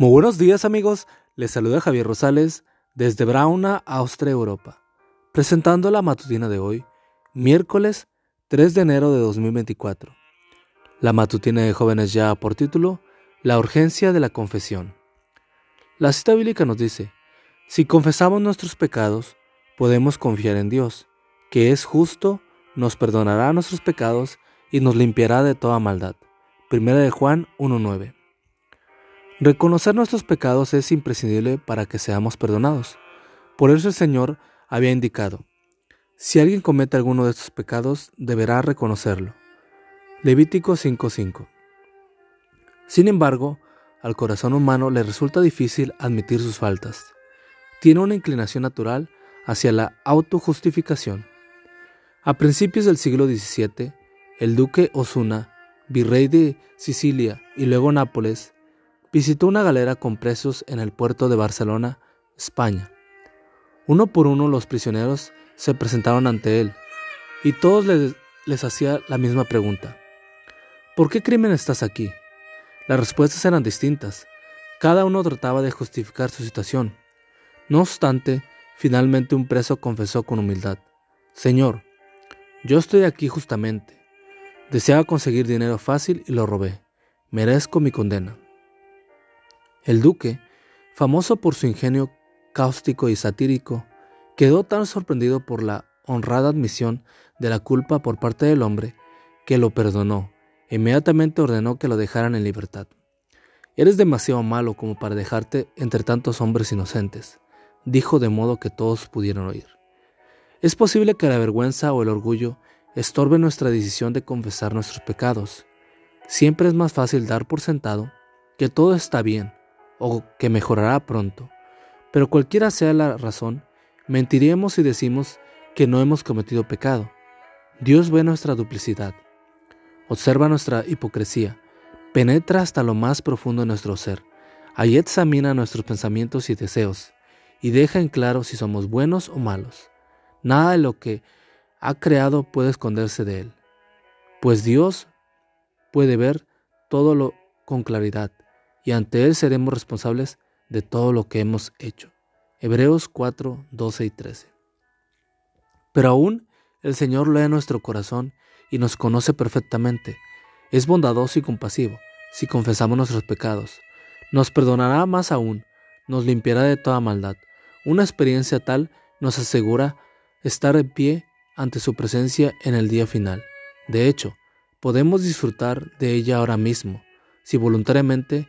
Muy buenos días amigos, les saluda Javier Rosales desde Brauna, Austria, Europa, presentando la matutina de hoy, miércoles 3 de enero de 2024. La matutina de jóvenes ya por título, La urgencia de la confesión. La cita bíblica nos dice, si confesamos nuestros pecados, podemos confiar en Dios, que es justo, nos perdonará nuestros pecados y nos limpiará de toda maldad. Primera de Juan 1.9. Reconocer nuestros pecados es imprescindible para que seamos perdonados. Por eso el Señor había indicado, si alguien comete alguno de estos pecados, deberá reconocerlo. Levítico 5.5. Sin embargo, al corazón humano le resulta difícil admitir sus faltas. Tiene una inclinación natural hacia la autojustificación. A principios del siglo XVII, el duque Osuna, virrey de Sicilia y luego Nápoles, visitó una galera con presos en el puerto de Barcelona, España. Uno por uno los prisioneros se presentaron ante él y todos les, les hacía la misma pregunta. ¿Por qué crimen estás aquí? Las respuestas eran distintas. Cada uno trataba de justificar su situación. No obstante, finalmente un preso confesó con humildad, Señor, yo estoy aquí justamente. Deseaba conseguir dinero fácil y lo robé. Merezco mi condena. El duque, famoso por su ingenio cáustico y satírico, quedó tan sorprendido por la honrada admisión de la culpa por parte del hombre que lo perdonó e inmediatamente ordenó que lo dejaran en libertad. Eres demasiado malo como para dejarte entre tantos hombres inocentes, dijo de modo que todos pudieran oír. Es posible que la vergüenza o el orgullo estorben nuestra decisión de confesar nuestros pecados. Siempre es más fácil dar por sentado que todo está bien o que mejorará pronto. Pero cualquiera sea la razón, mentiremos si decimos que no hemos cometido pecado. Dios ve nuestra duplicidad, observa nuestra hipocresía, penetra hasta lo más profundo de nuestro ser, ahí examina nuestros pensamientos y deseos, y deja en claro si somos buenos o malos. Nada de lo que ha creado puede esconderse de él, pues Dios puede ver todo lo con claridad y ante Él seremos responsables de todo lo que hemos hecho. Hebreos 4, 12 y 13. Pero aún el Señor lee nuestro corazón y nos conoce perfectamente. Es bondadoso y compasivo si confesamos nuestros pecados. Nos perdonará más aún, nos limpiará de toda maldad. Una experiencia tal nos asegura estar en pie ante su presencia en el día final. De hecho, podemos disfrutar de ella ahora mismo, si voluntariamente